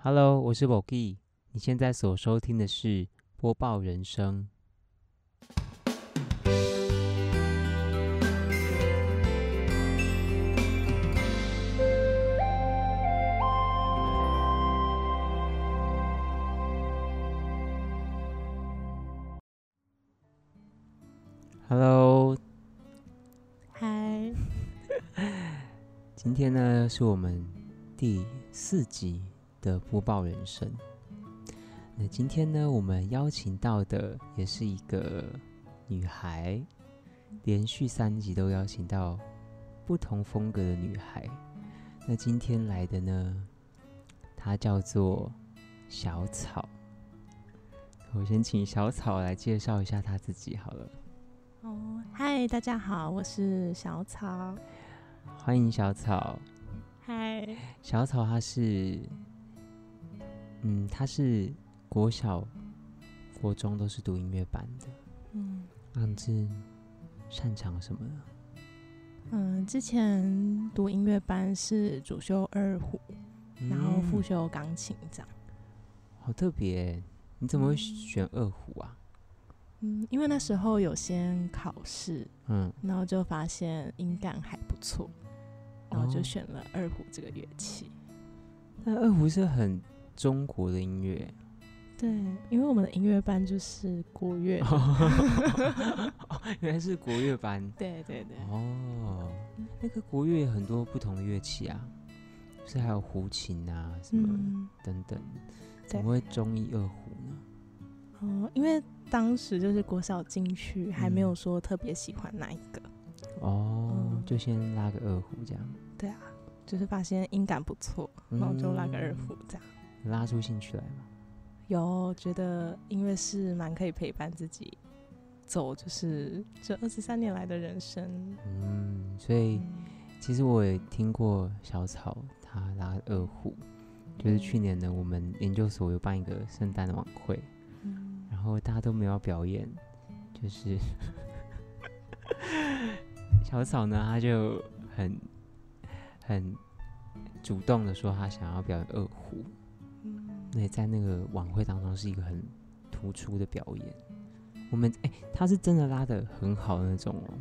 Hello，我是 Bogi，你现在所收听的是播报人生。Hello，嗨，今天呢是我们第四集的播报人生。那今天呢，我们邀请到的也是一个女孩，连续三集都邀请到不同风格的女孩。那今天来的呢，她叫做小草。我先请小草来介绍一下她自己好了。哦，嗨，大家好，我是小草。欢迎小草。嗨，小草她是，嗯，他是国小、国中都是读音乐班的。嗯那你是擅长什么呢？嗯，之前读音乐班是主修二胡，然后副嗯修钢琴这样。好特别欸，你怎么会选二胡啊？嗯，因为那时候有先考试，嗯，然后就发现音感还不错，然后就哦选了二胡这个乐器。那二胡是很中国的音乐，对，因为我们的音乐班就是国乐。原来是国乐班。对对对，哦，那个国乐有很多不同的乐器啊，是还有胡琴啊什么嗯，等等，怎么会中意二胡呢？哦，因为当时就是国小进去，还没有嗯说特别喜欢哪一个。哦，嗯就先拉个二胡这样，对啊，就是发现音感不错，然后就拉个二胡这样。拉出兴趣来吗。有觉得音乐是蛮可以陪伴自己走，就是这二十三年来的人生。嗯，所以嗯其实我也听过小草他拉二胡，就是去年呢，我们研究所有办一个圣诞晚会，嗯然后大家都没有表演，就是 小草呢，他就很很主动的说他想要表演二胡，嗯那也在那个晚会当中是一个很突出的表演。我们哎、他是真的拉的很好的那种哦，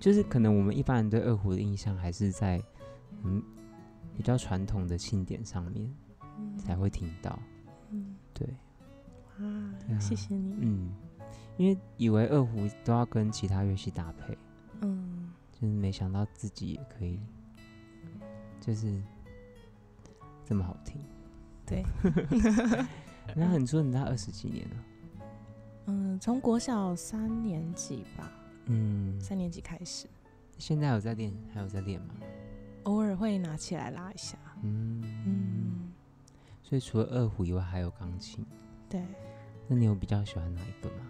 就是可能我们一般人对二胡的印象还是在嗯比较传统的庆典上面嗯才会听到，嗯对，哇啊，谢谢你。嗯，因为以为二胡都要跟其他乐器搭配，嗯，就是没想到自己也可以，就是这么好听。对，那很说你拉二十几年了，嗯，从国小三年级吧，嗯，三年级开始，现在有在练，还有在练吗？偶尔会拿起来拉一下。嗯嗯，所以除了二胡以外，还有钢琴。对。那你有比较喜欢哪一个吗？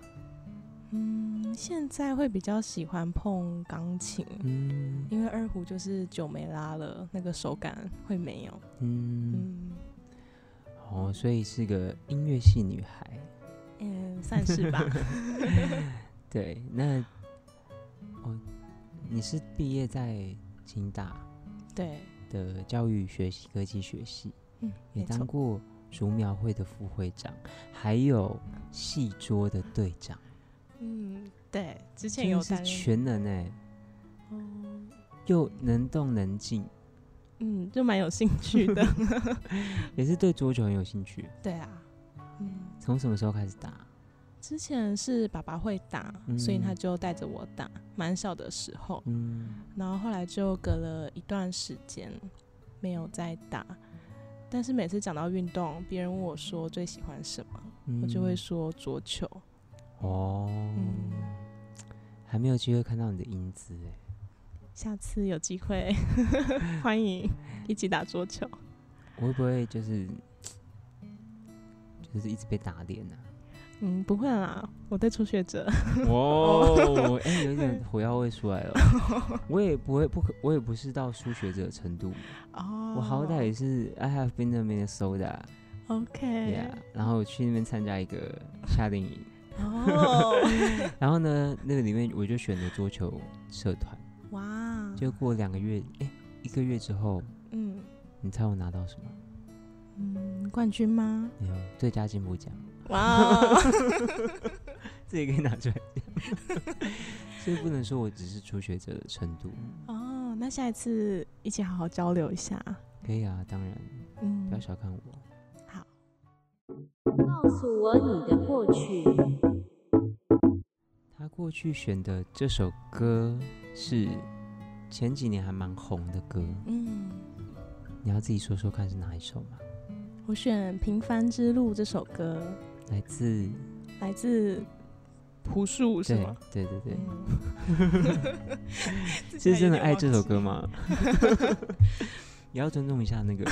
嗯，现在会比较喜欢碰钢琴，嗯因为二胡就是久没拉了，那个手感会没有。嗯，嗯哦，所以是个音乐系女孩。嗯，算是吧。对，那哦，你是毕业在清大对，的教育学习科技学系，嗯，也。当过竹苗会的副会长，还有戏桌的队长，嗯，对，之前有是有。全能哎，哦，又能动能静，嗯，就蛮有兴趣的。也是对桌球很有兴趣。对啊，嗯，从什么时候开始打？之前是爸爸会打，所以他嗯就带着我打，蛮小的时候。嗯，然后后来就隔了一段时间没有再打，但是每次讲到运动，别人问我说最喜欢什么，我就会嗯说桌球。哦，嗯还没有机会看到你的英姿哎。下次有机会 欢迎一起打桌球。我会不会就是就是一直被打脸呢、嗯，不会啦，我对初学者。哇，哎、有点火药味出来了。我也不会不可，我也不是到初学者程度，哦，我好歹也是 I have been to Minnesota，yeah，OK。然后去那边参加一个夏令营，哦，然后呢，那个里面我就选了桌球社团，哇，就过两个月，哎、一个月之后，嗯你猜我拿到什么？嗯，冠军吗？没有最佳进步奖，哇，自己可以拿出来讲。所以不能说我只是初学者的程度。哦，那下一次一起好好交流一下。可以啊，当然，嗯不要，小看我。好，告诉我你的过去。他过去选的这首歌是前几年还蛮红的歌，嗯，你要自己说说看是哪一首吗？我选《平凡之路》这首歌，来自来自朴树是对吗？对对对，嗯 是真的爱这首歌？吗？也 要尊重一下那个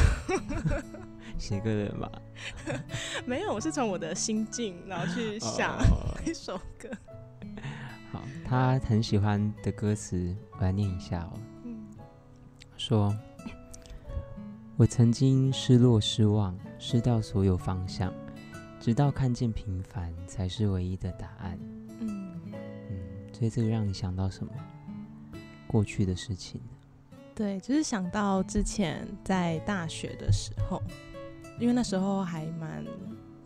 写歌的人吧。没有，我是从我的心境然后去想哦一首歌。好，他很喜欢的歌词，我来念一下哦。嗯说：“我曾经失落、失望，失掉所有方向，直到看见平凡才是唯一的答案。嗯，”嗯，所以这个让你想到什么？过去的事情。对，就是想到之前在大学的时候，因为那时候还蛮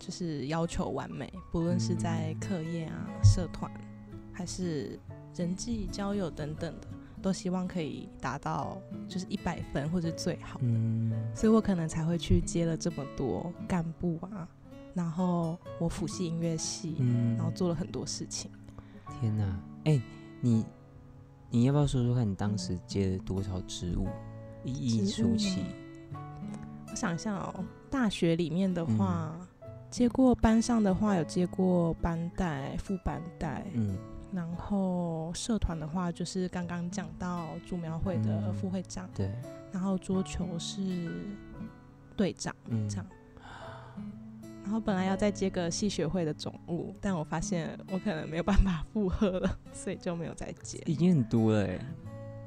就是要求完美，不论是在课业啊、社团，还是人际交友等等的，都希望可以达到就是一百分或者最好。嗯所以我可能才会去接了这么多干部啊，然后我辅系音乐系，嗯然后做了很多事情。天哪，哎、你你要不要说说看你当时接了多少职务？一一数起。我想一下哦，大学里面的话，嗯接过班上的话有接过班带、副班带，嗯然后社团的话就是刚刚讲到竹苗会的嗯副会长，对，然后桌球是队长嗯这样。然后本来要再接个戏学会的总务，但我发现我可能没有办法负荷了，所以就没有再接。已经很多了哎，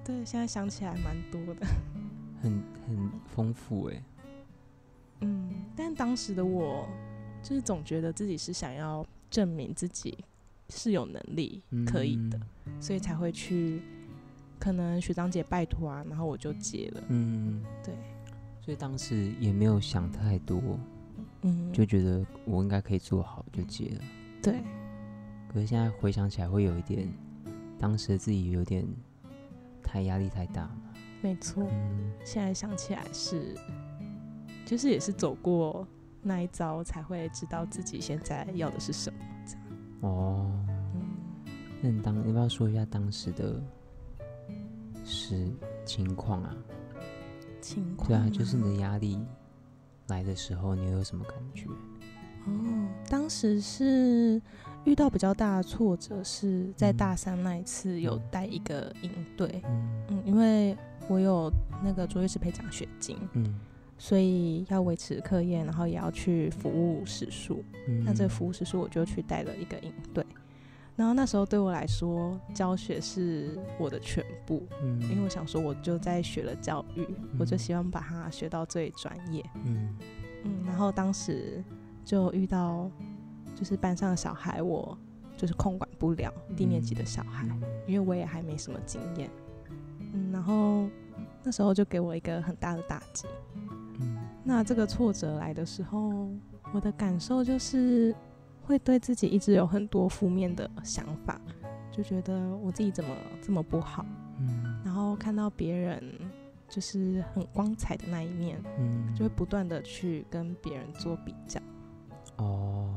对，现在想起来蛮多的。很很丰富哎。嗯，但当时的我就是总觉得自己是想要证明自己是有能力可以的，嗯所以才会去可能学长姐拜托啊，然后我就接了。嗯，对，所以当时也没有想太多，嗯，就觉得我应该可以做好就接了。对，可是现在回想起来，会有一点，当时自己有点太压力太大嘛。没错。嗯现在想起来是，就是也是走过那一遭，才会知道自己现在要的是什么。哦，嗯，那你当要不要说一下当时的是情况啊？情况对啊，就是你的压力来的时候，你有什么感觉？哦，当时是遇到比较大的挫折，是在嗯。大三那一次有带一个营队，嗯。嗯，因为我有那个卓越师培奖学金，嗯所以要维持课业，然后也要去服务时数。嗯，那这个服务时数我就去带了一个营队，然后那时候对我来说，教学是我的全部，嗯，因为我想说我就在学了教育，我就嗯希望把它学到最专业。嗯嗯，然后当时就遇到就是班上的小孩，我就是控管不了低年级的小孩，嗯因为我也还没什么经验。嗯，然后那时候就给我一个很大的打击。嗯那这个挫折来的时候，我的感受就是会对自己一直有很多负面的想法，就觉得我自己怎么这么不好，嗯然后看到别人就是很光彩的那一面，嗯，就会不断的去跟别人做比较。哦，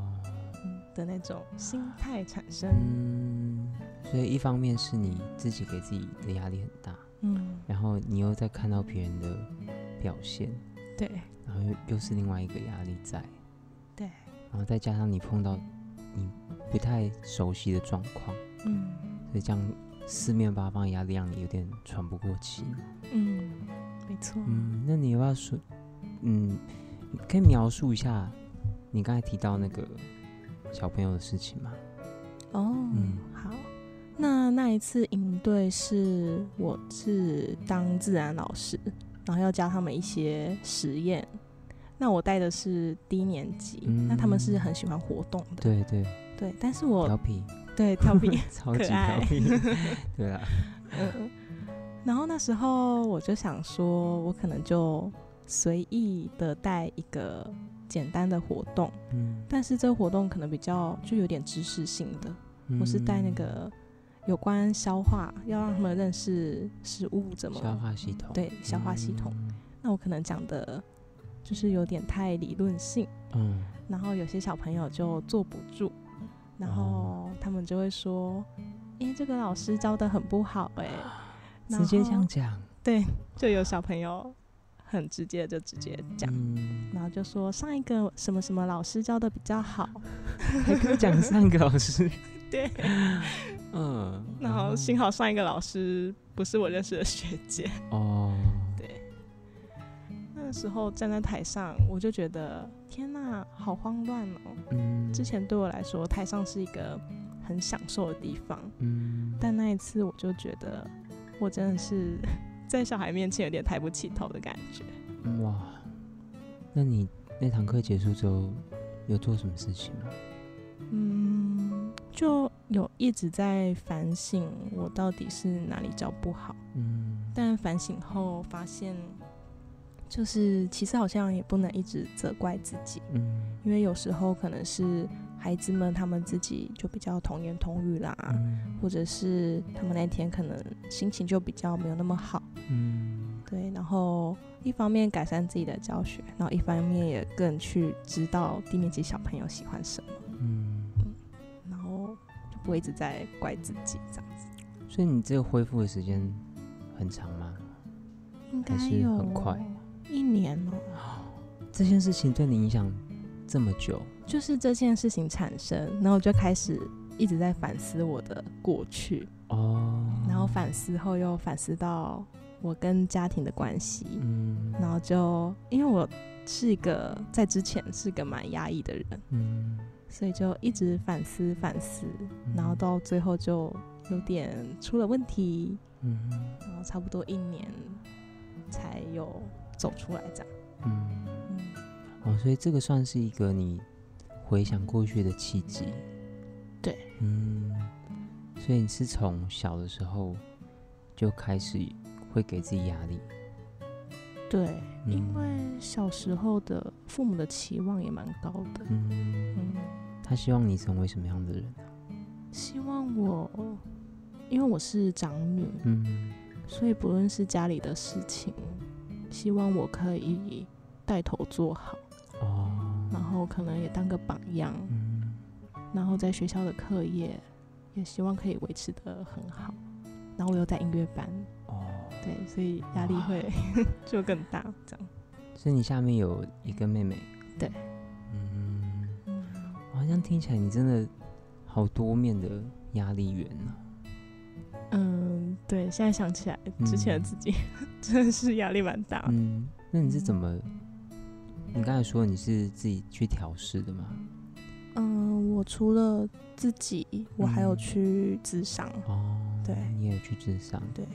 嗯的那种心态产生。嗯，所以一方面是你自己给自己的压力很大，嗯，然后你又在看到别人的表现，对然后又又是另外一个压力在，对，然后再加上你碰到你不太熟悉的状况，嗯所以这样四面八方的压力让你有点喘不过气。嗯，没错。嗯，那你要不要说，嗯，可以描述一下你刚才提到那个小朋友的事情吗？哦，嗯好。那那一次营队是我是当自然老师，然后要教他们一些实验。那我带的是低年级，那他们是很喜欢活动的，对对，对。但是我调皮，对调皮，超级调皮，对啊，嗯，然后那时候我就想说，我可能就随意的带一个简单的活动，嗯，但是这个活动可能比较就有点知识性的，我是带那嗯个有关消化，要让他们认识食物怎么消化系统，对消化系统。嗯，那我可能讲的就是有点太理论性，嗯，然后有些小朋友就坐不住，然哦后他们就会说：“诶，这个老师教的很不好诶。然直接这样讲，对，就有小朋友很直接就直接讲，嗯，然后就说上一个什么什么老师教的比较好，还可以讲上一个老师，对，嗯，然后幸好上一个老师不是我认识的学姐。哦，对，那个时候站在台上，我就觉得天哪，好慌乱哦。嗯，之前对我来说，台上是一个很享受的地方，嗯，但那一次我就觉得，我真的是 在小孩面前有点抬不起头的感觉。哇，那你那堂课结束之后有做什么事情吗？嗯，就有一直在反省我到底是哪里教不好，嗯，但反省后发现，就是其实好像也不能一直责怪自己，嗯，因为有时候可能是孩子们他们自己就比较童言童语啦，嗯，或者是他们那天可能心情就比较没有那么好，嗯，对，然后一方面改善自己的教学，然后一方面也更去知道低年级小朋友喜欢什么，嗯，就不会一直在怪自己这样子。所以你这个恢复的时间很长吗？应该有很快？一年哦、这件事情对你影响这么久，就是这件事情产生，然后我就开始一直在反思我的过去，哦，然后反思后又反思到我跟家庭的关系，嗯，然后就因为我是一个在之前是个蛮压抑的人，嗯，所以就一直反思反思，嗯然后到最后就有点出了问题，嗯然后差不多一年才有走出来这样。嗯，嗯，哦，所以这个算是一个你回想过去的契机，对，嗯，所以你是从小的时候就开始会给自己压力，对，因嗯为小时候的父母的期望也蛮高的，嗯，嗯，他希望你成为什么样的人？希望我，因为我是长女，嗯。所以不论是家里的事情，希望我可以带头做好，哦，然后可能也当个榜样，嗯。然后在学校的课业也希望可以维持的很好，然后我又在音乐班，哦，对，所以压力会 就更大，这样。所以你下面有一个妹妹，对，嗯，嗯，好像听起来你真的好多面的压力源呢、嗯，对，现在想起来，之前自己 真的是压力蛮大。嗯，那你是怎么？你刚才说你是自己去调试的吗？嗯，我除了自己，我还有嗯。去智商，哦，对。你也有去智商，对，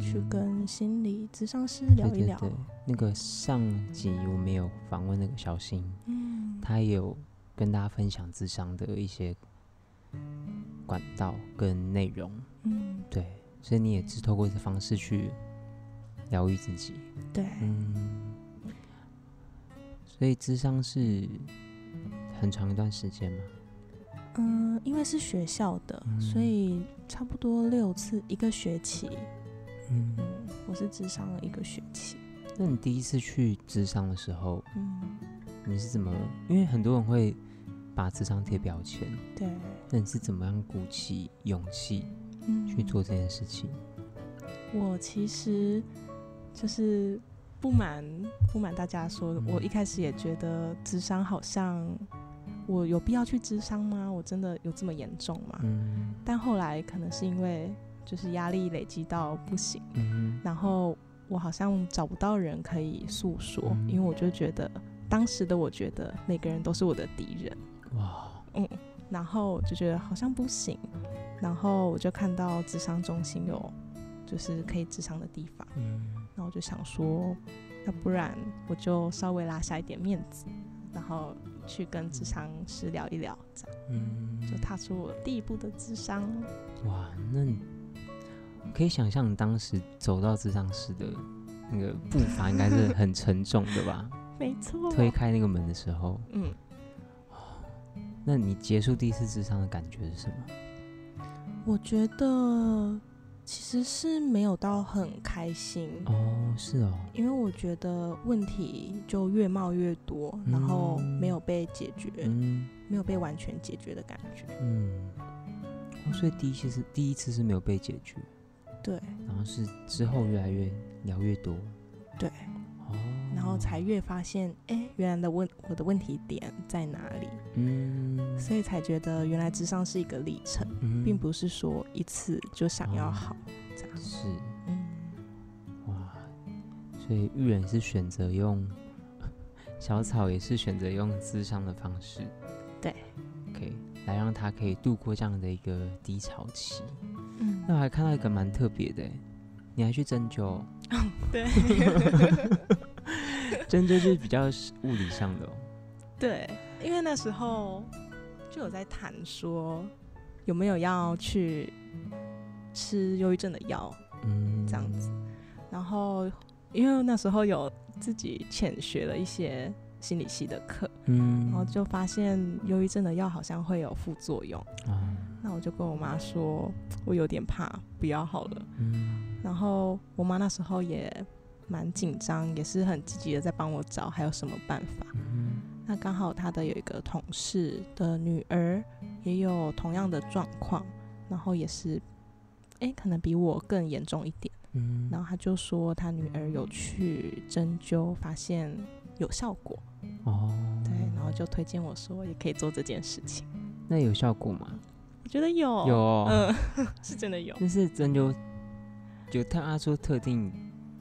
去嗯。跟心理咨商师聊一聊。对对，那个上集我们有访问那个小新，嗯，他也有跟大家分享智商的一些管道跟内容，嗯，对，所以你也是透过这方式去疗愈自己，对，嗯，所以智商是很长一段时间吗，嗯，因为是学校的，所嗯以差不多六次一个学期。嗯嗯，我是智商了一个学期。那你第一次去智商的时候，嗯，你是怎么？因为很多人会把智商贴标签，对，那你是怎么样鼓起勇气嗯，去做这件事情？我其实就是不瞒不瞒大家说，嗯我一开始也觉得智商好像我有必要去智商吗？我真的有这么严重吗？嗯但后来可能是因为就是压力累积到不行，嗯然后我好像找不到人可以诉说，嗯。因为我就觉得当时的我觉得每个人都是我的敌人，哇，嗯然后就觉得好像不行，然后我就看到智商中心有就是可以智商的地方，嗯。那我就想说，要不然我就稍微拉下一点面子，然后去跟智商师聊一聊，这样嗯，就踏出我第一步的智商。哇，那你可以想象你当时走到智商室的那个步伐应该是很沉重的吧？没错，推开那个门的时候，嗯，那你结束第一次智商的感觉是什么？我觉得其实是没有到很开心，哦，是哦，因为我觉得问题就越冒越多，然后没有被解决，嗯。没有被完全解决的感觉。嗯，哦，所以第一次是第一次是没有被解决，对。然后是之后越来越聊越多，对，哦，然后才越发现，哎，原来的问我的问题点在哪里，嗯，所以才觉得原来智商是一个历程，嗯。并不是说一次就想要哦。好这样。是。嗯，哇，所以玉人是选择用 小草，也是选择用智商的方式，对，OK，来让他可以度过这样的一个低潮期。嗯那我还看到一个蛮特别的欸，你还去针灸哦，对 针灸就是比较物理上的哦。对，因为那时候就有在谈说有没有要去吃忧郁症的药嗯，这样子，然后因为那时候有自己浅学了一些心理系的课，嗯，然后就发现忧郁症的药好像会有副作用，啊，那我就跟我妈说，我有点怕，不要好了。嗯然后我妈那时候也蛮紧张，也是很积极的在帮我找还有什么办法。嗯那刚好她的有一个同事的女儿也有同样的状况，然后也是，哎，可能比我更严重一点。嗯，然后她就说她女儿有去针灸，发现有效果，哦，对，然后就推荐我说也可以做这件事情。那有效果吗？我觉得有，有。哦，嗯，是真的有。那是针灸，有特他说特定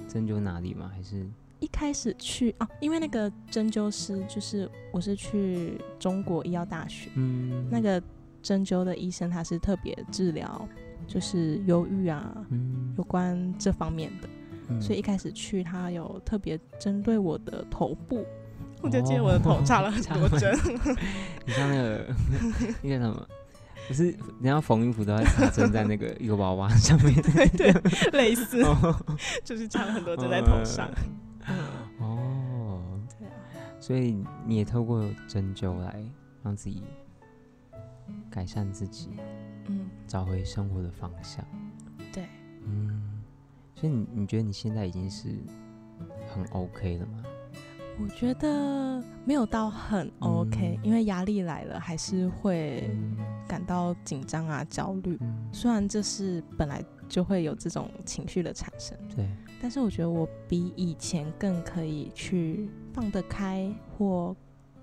针灸哪里吗？还是？一开始去哦，因为那个针灸师就是我是去中国医药大学，嗯。那个针灸的医生他是特别治疗就是忧郁啊，嗯。有关这方面的，嗯。所以一开始去他有特别针对我的头部，我就记得我的头插了很多针，你像那个 那个什么，不是人家缝衣服都要插针在那个一个娃娃上面，对对，类似哦。就是插了很多针在头上。嗯，哦，对啊，所以你也透过针灸来让自己改善自己，嗯，找回生活的方向。对，嗯，所以你你觉得你现在已经是很 OK 了吗？我觉得没有到很 OK，、嗯因为压力来了还是会嗯感到紧张啊、焦虑。嗯，虽然这是本来就会有这种情绪的产生，对，但是我觉得我比以前更可以去放得开或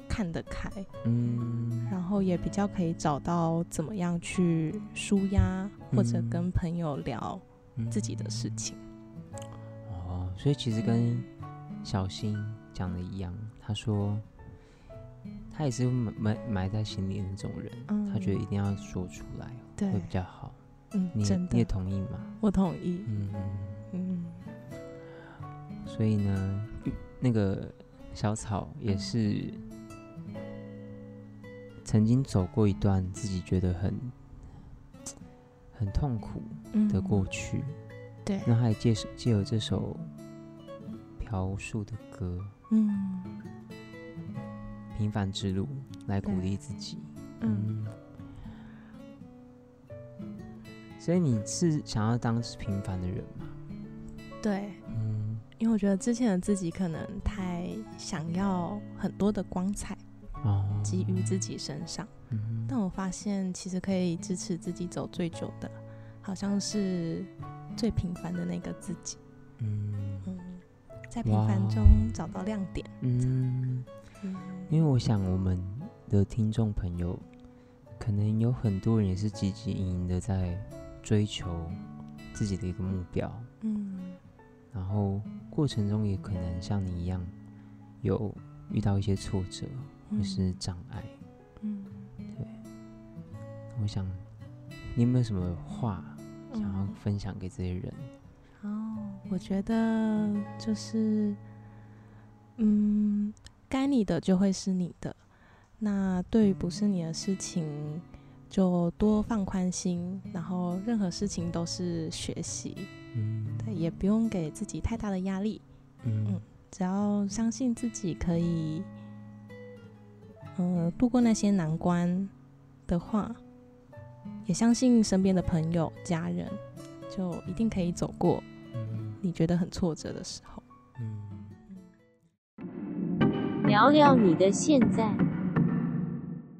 看得开，嗯，然后也比较可以找到怎么样去舒压，或者嗯。跟朋友聊嗯自己的事情。哦，所以其实跟小新讲的一样，他说他也是埋埋埋在心里的那种人，嗯。他觉得一定要说出来会比较好。嗯，你你也，同意吗？我同意。嗯，嗯所以呢，那个小草也是曾经走过一段自己觉得很很痛苦嗯。的过去，对，那他也借借由这首朴树的歌嗯《平凡之路》来鼓励自己。嗯，所以你是想要当平凡的人吗？对，嗯。因为我觉得之前的自己可能太想要很多的光彩哦，给予自己身上，嗯。但我发现其实可以支持自己走最久的，好像是最平凡的那个自己。嗯。嗯，在平凡中找到亮点。嗯，嗯。因为我想我们的听众朋友，可能有很多人也是积极营营的在追求自己的一个目标，嗯。然后过程中也可能像你一样有遇到一些挫折或是障碍。嗯，对。我想，你有没有什么话想要嗯。分享给这些人？哦，我觉得就是，嗯，该你的就会是你的。那对于不是你的事情，就多放宽心，然后任何事情都是学习，嗯对，也不用给自己太大的压力，嗯嗯只要相信自己可以，呃，度过那些难关的话，也相信身边的朋友、家人，就一定可以走过嗯你觉得很挫折的时候。嗯，聊聊你的现在。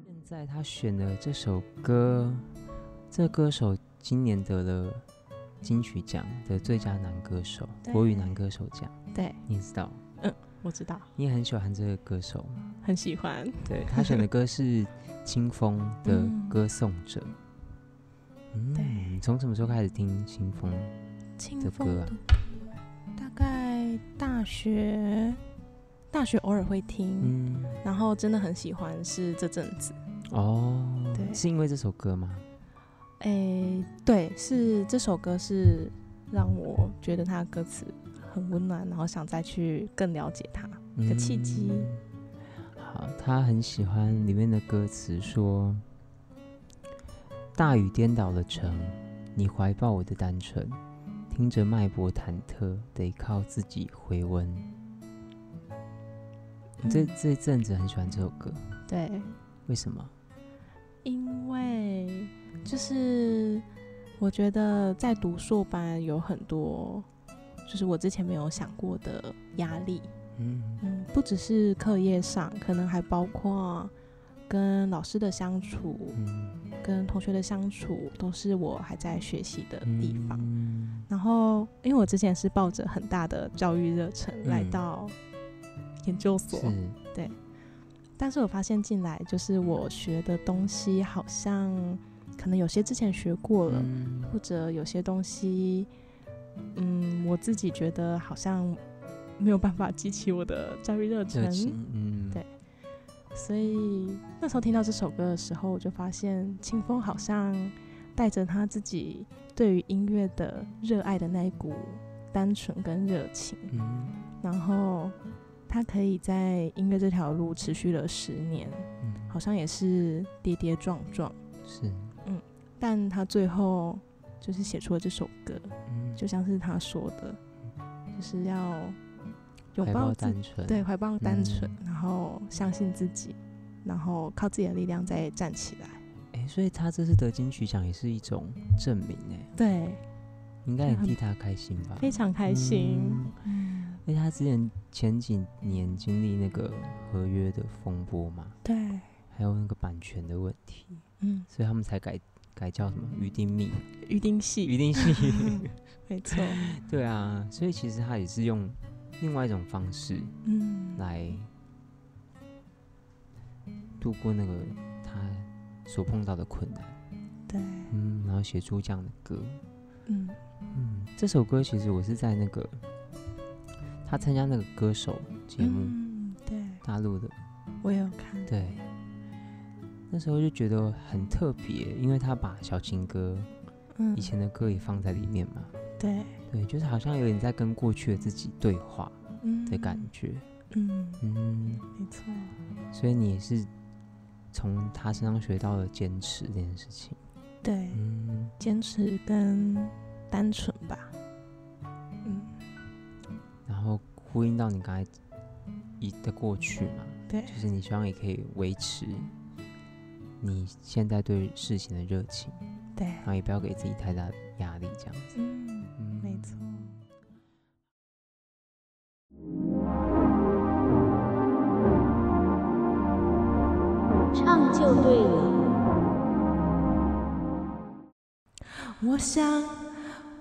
现在他选的这首歌，这歌手今年得了金曲奖的最佳男歌手，国语男歌手奖，对，你知道？嗯我知道，你也很喜欢这个歌手吗？很喜欢。对他选的歌是清风的 《嗯歌颂者》。嗯，对你从什么时候开始听清风？清的歌啊风的大概大学，大学偶尔会听，嗯，然后真的很喜欢是这阵子。哦，对是因为这首歌吗？诶，对，是这首歌是让我觉得它的歌词很温暖，然后想再去更了解它的契机。嗯好，他很喜欢里面的歌词，说：“大雨颠倒了城，你怀抱我的单纯，听着脉搏忐忑，得靠自己回温。”你这嗯这阵子很喜欢这首歌，对，为什么？因为就是我觉得在读硕班有很多，就是我之前没有想过的压力。嗯嗯，不只是课业上，可能还包括跟老师的相处、嗯跟同学的相处，都是我还在学习的地方。嗯。然后，因为我之前是抱着很大的教育热忱来嗯到研究所，对。但是我发现进来，就是我学的东西好像可能有些之前学过了，嗯。或者有些东西，嗯，我自己觉得好像没有办法激起我的教育热热忱，情，嗯。对所以那时候听到这首歌的时候，我就发现清风好像带着他自己对于音乐的热爱的那一股单纯跟热情，嗯。然后他可以在音乐这条路持续了十年，嗯，好像也是跌跌撞撞，是。嗯，但他最后就是写出了这首歌，嗯。就像是他说的，就是要拥怀抱抱单纯，对，怀抱单纯，嗯然后相信自己，然后靠自己的力量再站起来。哎，所以他这次得金曲奖也是一种证明，哎，对，应该很很替他开心吧？非常开心。嗯而且他之前前几年经历那个合约的风波嘛，对，还有那个版权的问题，嗯，所以他们才改改叫什么鱼丁蜜、鱼丁戏，鱼丁戏。没错，对啊，所以其实他也是用另外一种方式嗯，来度过那个他所碰到的困难，对，嗯，然后写出这样的歌，嗯，嗯，这首歌其实我是在那个他参加那个歌手节目，嗯，对，大陆的，我有看，对，那时候就觉得很特别，因为他把小情歌嗯。以，前的歌也放在里面嘛，对，对，就是好像有点在跟过去的自己对话嗯。的感，觉，嗯，嗯，没错，所以你也是从他身上学到了坚持这件事情，对，嗯，坚持跟单纯吧，嗯，然后呼应到你刚才一的过去嘛，对，就是你希望也可以维持你现在对事情的热情，对，然后也不要给自己太大的压力，这样子。嗯，我想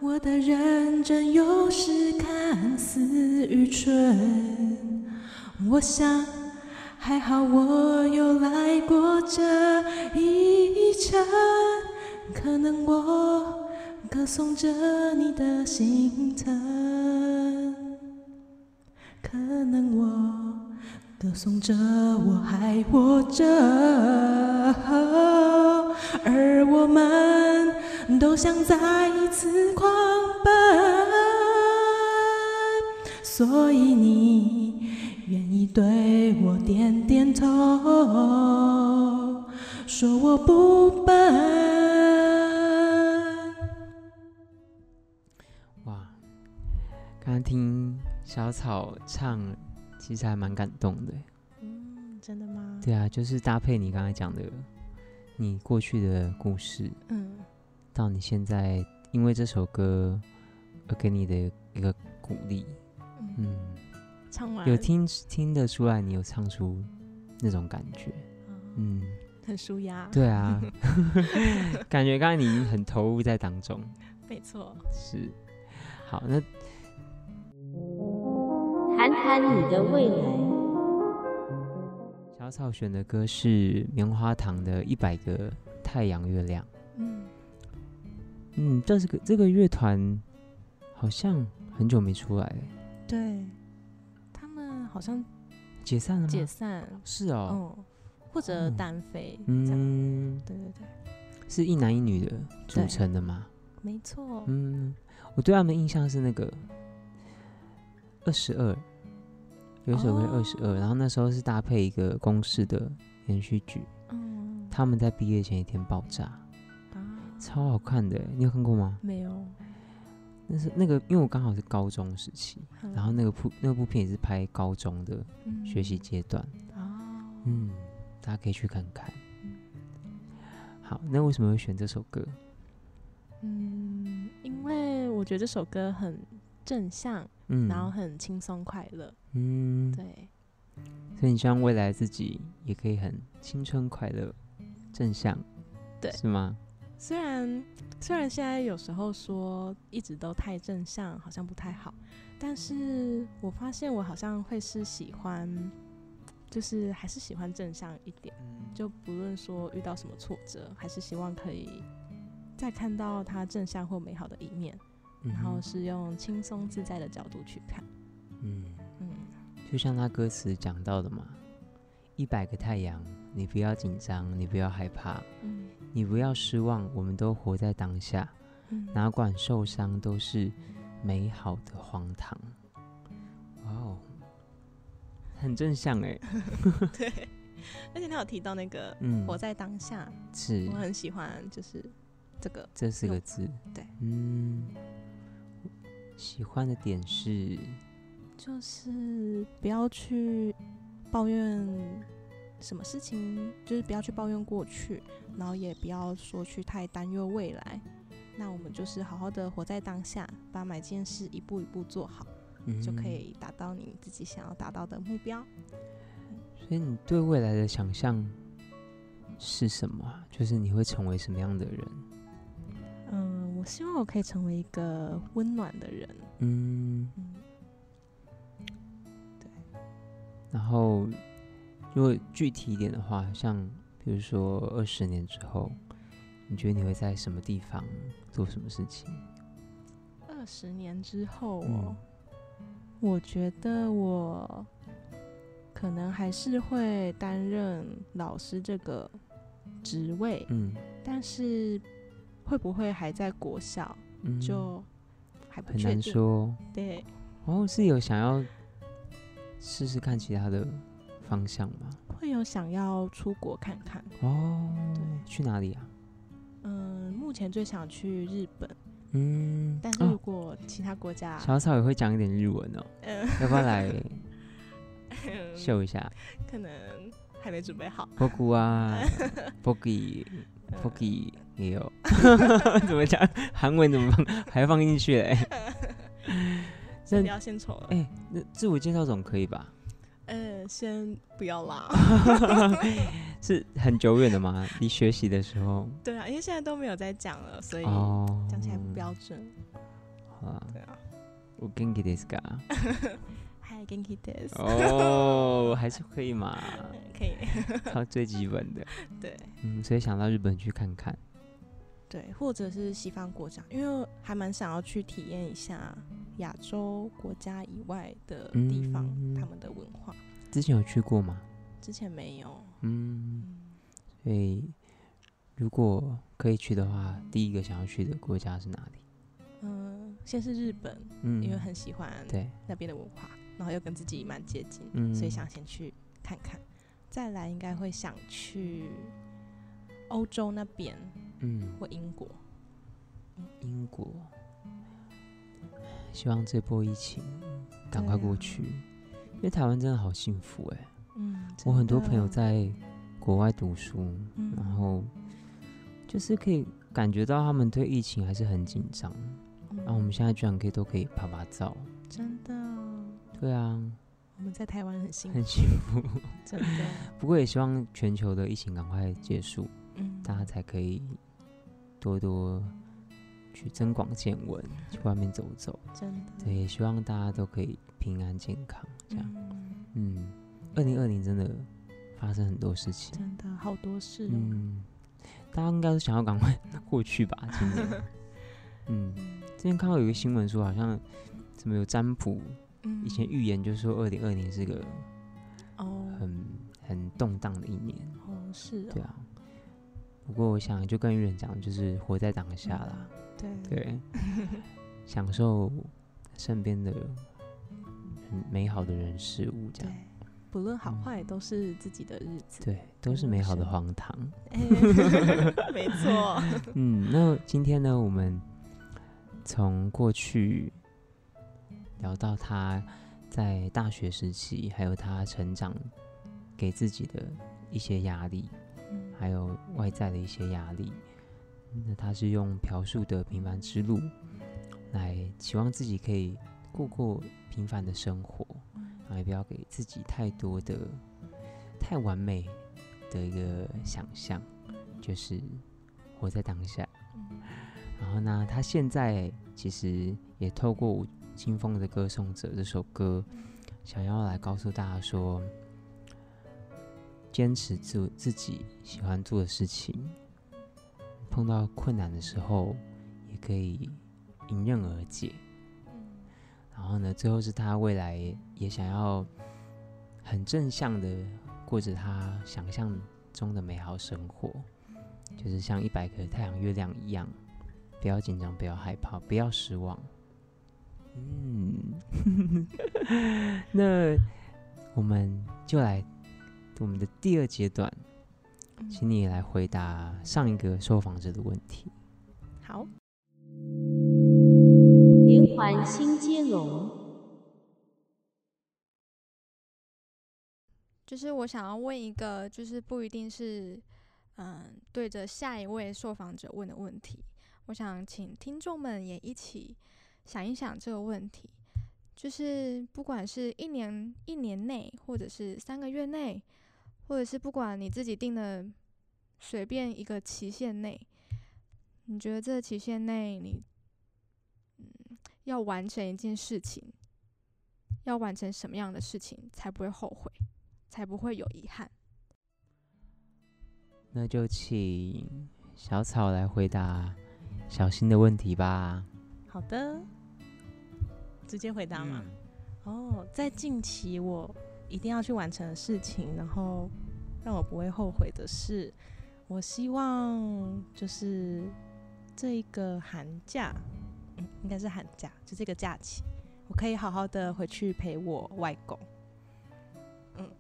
我的认真有时看似愚蠢，我想还好我有来过这一程，可能我歌颂着你的心疼，可能我歌颂着我还活着，而我们都想再一次狂奔，所以你愿意对我点点头，说我不笨。哇，刚刚听小草唱，其实还蛮感动的。嗯，真的吗？对啊，就是搭配你刚才讲的，你过去的故事，嗯，到你现在因为这首歌而给你的一个鼓励，嗯，嗯，唱完有听听得出来，你有唱出那种感觉，嗯，嗯，很舒压。，对啊，感觉刚才你已经很投入在当中，没错。是。好，那谈谈你的未来。小草选的歌是棉花糖的《一百个太阳月亮》。嗯，嗯，这是个这个乐团好像很久没出来了，对，他们好像解散了吗？解散，是哦，嗯，或者哦单飞，嗯，对对对，是一男一女的组成的吗？没错。嗯，我对他们的印象是那个二十二，有一首歌二十二，哦然后那时候是搭配一个公式的连续剧，嗯，他们在毕业前一天爆炸，啊，超好看的，你有看过吗？没有。那是那个，因为我刚好是高中时期，嗯然后那个部那部片也是拍高中的学习阶段，哦，嗯，大家可以去看看嗯。好，那为什么会选这首歌？嗯，因为我觉得这首歌很正向，嗯，然后很轻松快乐。嗯，对，所以你希望未来自己也可以很青春快乐、正向，对是吗？虽然虽然现在有时候说一直都太正向，好像不太好，但是我发现我好像会是喜欢，就是还是喜欢正向一点。嗯，就不论说遇到什么挫折，还是希望可以再看到它正向或美好的一面，嗯然后是用轻松自在的角度去看。嗯，嗯，就像他歌词讲到的嘛，一百个太阳，你不要紧张，你不要害怕，嗯你不要失望，我们都活在当下，嗯，哪管受伤都是美好的荒唐。哇哦，很正向哎 对，而且他有提到那个嗯，活在当下，是我很喜欢，就是这个，这四个字，对，嗯，喜欢的点是，就是不要去抱怨什么事情，就是不要去抱怨过去，然后也不要说去太担忧未来。那我们就是好好的活在当下，把每件事一步一步做好，嗯就可。以达到你自己想要达到的目标。所以你对未来的想象是什么啊？就是你会成为什么样的人？嗯，我希望我可以成为一个温暖的人。嗯，嗯，对，然后如果具体一点的话，像比如说二十年之后，你觉得你会在什么地方做什么事情？二十年之后嗯哦，我觉得我可能还是会担任老师这个职位，嗯但是会不会还在国校，嗯，就还不很难。说。对，哦，是有想要试试看其他的方向吗？会有想要出国看看。哦，对去哪里啊？嗯，目前最想去日本，嗯，但是如哦，果其他国家，小草也会讲一点日文哦，嗯，要不要来 秀一下？可能还没准备好。波古啊，波吉，嗯波吉也有，怎么讲？韩文怎么放？还放进去嘞？先不要献丑了。哎、那自我介绍总可以吧？呃，先不要啦。是很久远的吗？你学习的时候？对啊，因为现在都没有在讲了，所以哦，讲起来不标准。好啊。对啊。我跟 g ですか？嗨 g e n k i des。哦，还是可以嘛，可以。靠最基本的。对嗯，所以想到日本去看看。对，或者是西方国家，因为还蛮想要去体验一下亚洲国家以外的地方，嗯他们的文化。 之前有去过吗？之前没有。嗯，嗯，所以如果可以去的话，第一个想要去的国家是哪里？嗯，先是日本，嗯，因为很喜欢对，那边的文化，然后又跟自己蛮接近，嗯所以想先去看看。再来应该会想去欧洲那边嗯，或英国。英国，希望这波疫情赶快过去，因为台湾真的好幸福哎、嗯，我很多朋友，在国外读书，嗯。然后就是可以感觉到他们对疫情还是很紧张，然后我们嗯现在居然可以都可以拍拍照，真的，对啊，我们在台湾很幸很福，幸福。真的，不过也希望全球的疫情赶快结束，嗯，大家才可以多多去增广见闻，去外面走走。真的，对，也希望大家都可以平安健康。这样，嗯，嗯，二零二零真的发生很多事情，真的好多事哦，嗯，大家应该是想要赶快 过去吧，今年。嗯，嗯之前看到有一个新闻说，好像怎么有占卜，嗯以前预言就说二零二零是个哦，很很动荡的一年。哦是哦，对啊，不过我想就跟玉人讲，就是活在当下啦，对。对，享受身边的很美好的人事物，这样，不论好嗯坏都是自己的日子，对，都是美好的荒唐。哎 没错，嗯，那今天呢，我们从过去聊到他在大学时期，还有他成长给自己的一些压力，嗯。还有外在的一些压力。那他是用朴树的平凡之路，来期望自己可以过过平凡的生活，然后也不要给自己太多的太完美的一个想象，就是活在当下。嗯然后呢，他现在其实也透过清风的《歌颂者》这首歌，想要来告诉大家说，坚持做自己喜欢做的事情，碰到困难的时候也可以迎刃而解。嗯然后呢，最后是他未来也想要很正向的过着他想象中的美好生活，就是像一百个太阳、月亮一样，不要紧张，不要害怕，不要失望。嗯，那我们就来我们的第二阶段，嗯请你来回答上一个受访者的问题。好，连环新接龙，就是我想要问一个，就是不一定是嗯对着下一位受访者问的问题。我想请听众们也一起想一想这个问题，就是不管是一年一年内，或者是三个月内，或者是不管你自己定的随便一个期限内，你觉得这个期限内你嗯要完成一件事情，要完成什么样的事情才不会后悔？才不会有遗憾。那就请小草来回答小新的问题吧。好的，直接回答吗？嗯哦，在近期我一定要去完成的事情，然后让我不会后悔的是，我希望就是这个寒假，嗯，应该是寒假，就这个假期，我可以好好的回去陪我外公。嗯，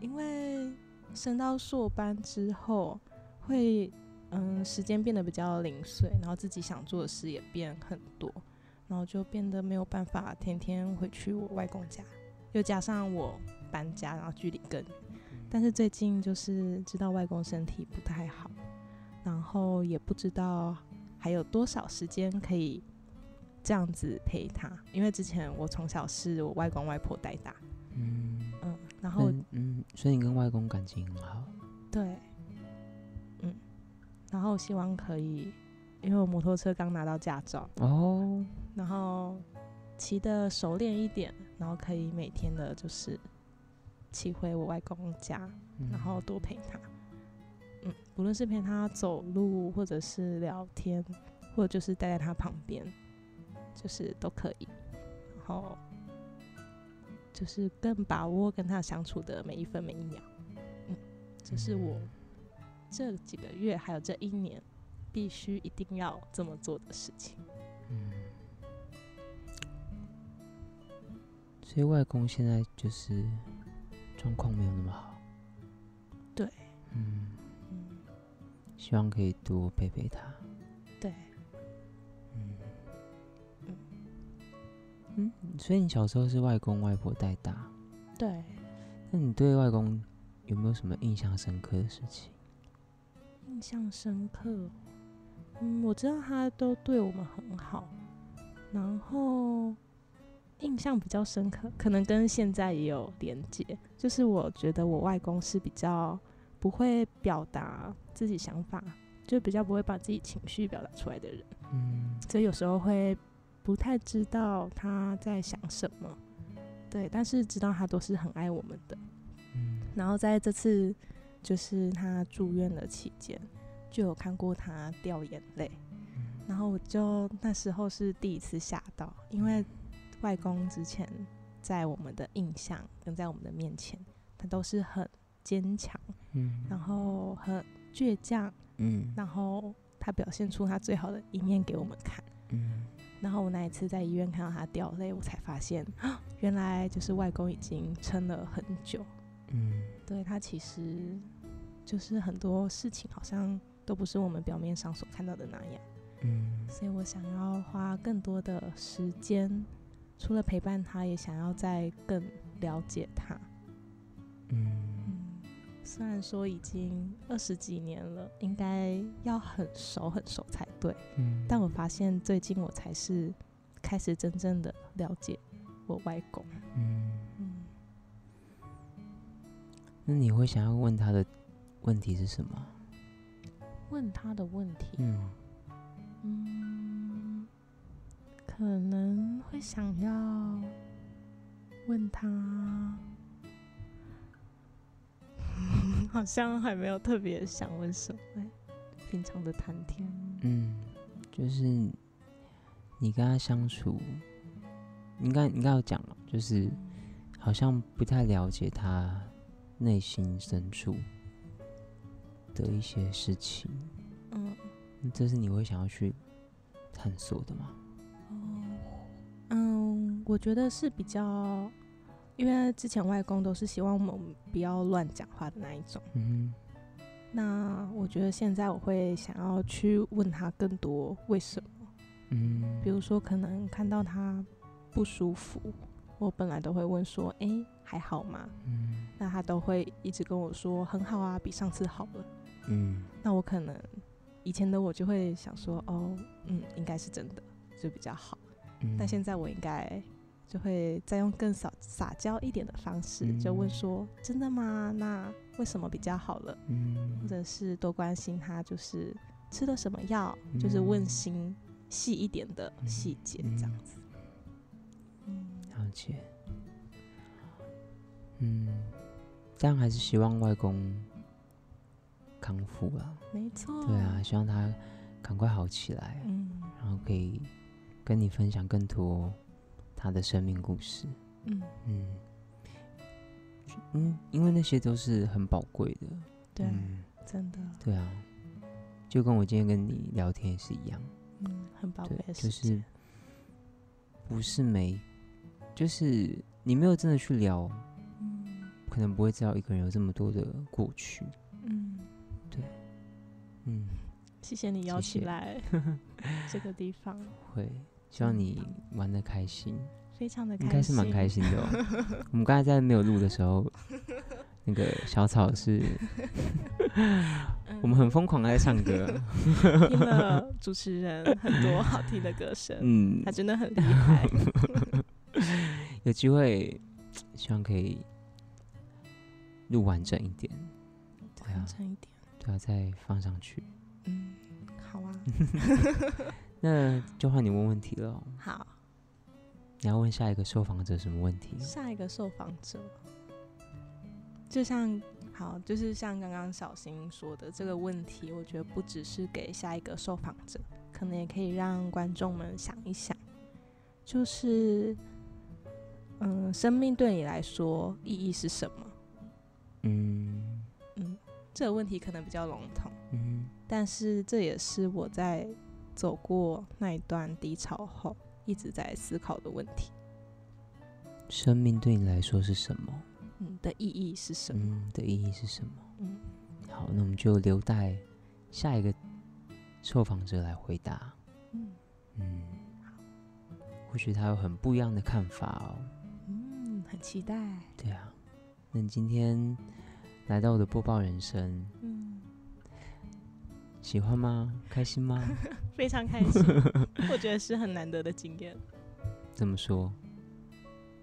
因为升到硕班之后，会嗯时间变得比较零碎，然后自己想做的事也变很多。然后就变得没有办法天天回去我外公家，又加上我搬家，然后距离更远。但是最近就是知道外公身体不太好，然后也不知道还有多少时间可以这样子陪他，因为之前我从小是我外公外婆带大，嗯，嗯，然后嗯，所以你跟外公感情很好。对，嗯，然后希望可以，因为我摩托车刚拿到驾照，哦，然后骑的熟练一点，然后可以每天的就是骑回我外公家，嗯然后多陪他。嗯，无论是陪他走路，或者是聊天，或者就是待在他旁边，就是都可以。然后就是更把握跟他相处的每一分每一秒。嗯，这是我这几个月还有这一年必须一定要这么做的事情。嗯，所以外公现在就是状况没有那么好。对，嗯，嗯，希望可以多陪陪他。对。嗯嗯嗯，所以你小时候是外公外婆带大，对，那你对外公有没有什么印象深刻的事情？印象深刻。嗯，我知道他都对我们很好，然后印象比较深刻，可能跟现在也有连接。就是我觉得我外公是比较不会表达自己想法，就比较不会把自己情绪表达出来的人，嗯所以有时候会不太知道他在想什么。对，但是知道他都是很爱我们的。嗯然后在这次就是他住院的期间，就有看过他掉眼泪，然后我就那时候是第一次吓到，因为外公之前在我们的印象跟在我们的面前，他都是很坚强，嗯。然后很倔强，嗯。然后他表现出他最好的一面给我们看。嗯。然后我那一次在医院看到他掉泪，我才发现，啊原来就是外公已经撑了很久，嗯。对他其实就是很多事情好像都不是我们表面上所看到的那样，嗯。所以我想要花更多的时间，除了陪伴他，也想要再更了解他。嗯。嗯，虽然说已经二十几年了，应该要很熟很熟才对，嗯，但我发现最近我才是开始真正的了解我外公。嗯，嗯，那你会想要问他的问题是什么？问他的问题，嗯。嗯，可能会想要问他，好像还没有特别想问什么、欸。平常的谈天，嗯，就是你跟他相处，应该应该有讲了，就是好像不太了解他内心深处的一些事情，嗯，这是你会想要去探索的吗？嗯，我觉得是比较，因为之前外公都是希望我们不要乱讲话的那一种。嗯那我觉得现在我会想要去问他更多为什么，嗯，比如说可能看到他不舒服，我本来都会问说，诶，还好吗？嗯那他都会一直跟我说很好啊，比上次好了。嗯那我可能以前的我就会想说，哦，嗯，应该是真的，就比较好。嗯，但现在我应该就会再用更撒撒娇一点的方式，就问嗯说，真的吗？那为什么比较好了？嗯或者是多关心他，就是吃了什么药，就是问心细一点的细节，这样子。嗯，了解。嗯，但还是希望外公康复啊。没错。对啊，，希望他赶快好起来，嗯然后可以跟你分享更多他的生命故事。嗯，嗯嗯，因为那些都是很宝贵的。对，嗯，真的，对啊，就跟我今天跟你聊天也是一样。嗯，很宝贵对，的就是。不是没，就是你没有真的去聊，嗯可能不会知道一个人有这么多的过去。嗯，对嗯，谢谢你邀谢谢请来 这个地方，会，希望你玩的开心，非常的开心，应该是蛮开心的哦。我们刚才在没有录的时候，那个小草是，我们很疯狂的在唱歌，听了主持人很多好听的歌声，嗯。他，真的很厉害。有机会，希望可以录完整一点，对啊完，整一点，对啊，再放上去。嗯，好啊，那就换你问问题了哦，好。你要问下一个受访者什么问题？下一个受访者，就像好，就是像刚刚小新说的这个问题，我觉得不只是给下一个受访者，可能也可以让观众们想一想，就是，嗯，生命对你来说意义是什么？嗯嗯，这个问题可能比较笼统，嗯但是这也是我在走过那一段低潮后一直在思考的问题。生命对你来说是什么？嗯，的意义是什么？嗯的意义是什么？嗯好，那我们就留待下一个受访者来回答。嗯嗯，或许他有很不一样的看法哦。嗯，很期待。对啊，那你今天来到我的播报人生，嗯，喜欢吗？开心吗？非常开心，我觉得是很难得的经验，怎么说，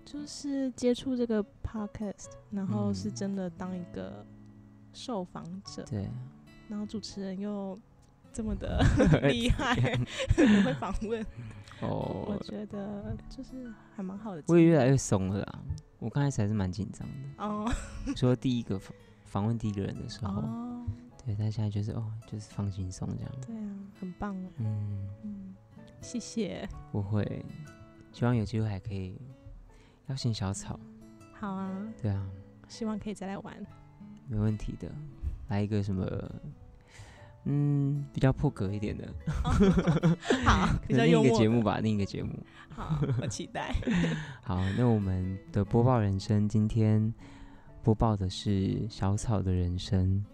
就是接触这个 podcast，然后是嗯。真的当一个受访者，对，然后主持人又这么的 厉害，很会访问，哦。我哦，觉得就是还蛮好的。我也越来越松了啦。我刚开始还是蛮紧张的，哦。说第一个访访问第一个人的时候，哦，对，但现在就是哦，就是放轻松这样。对啊，很棒啊，嗯，嗯，谢谢，不会，希望有机会还可以邀请小草。好啊，对啊，希望可以再来玩。没问题的。来一个什么，嗯，比较破格一点的，好，比较另一个节目吧，另一个节目。好，我期待。好，那我们的播报人生今天播报的是小草的人生，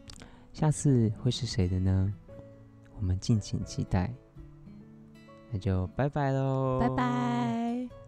下次会是谁的呢？我们敬请期待。那就拜拜喽，拜拜。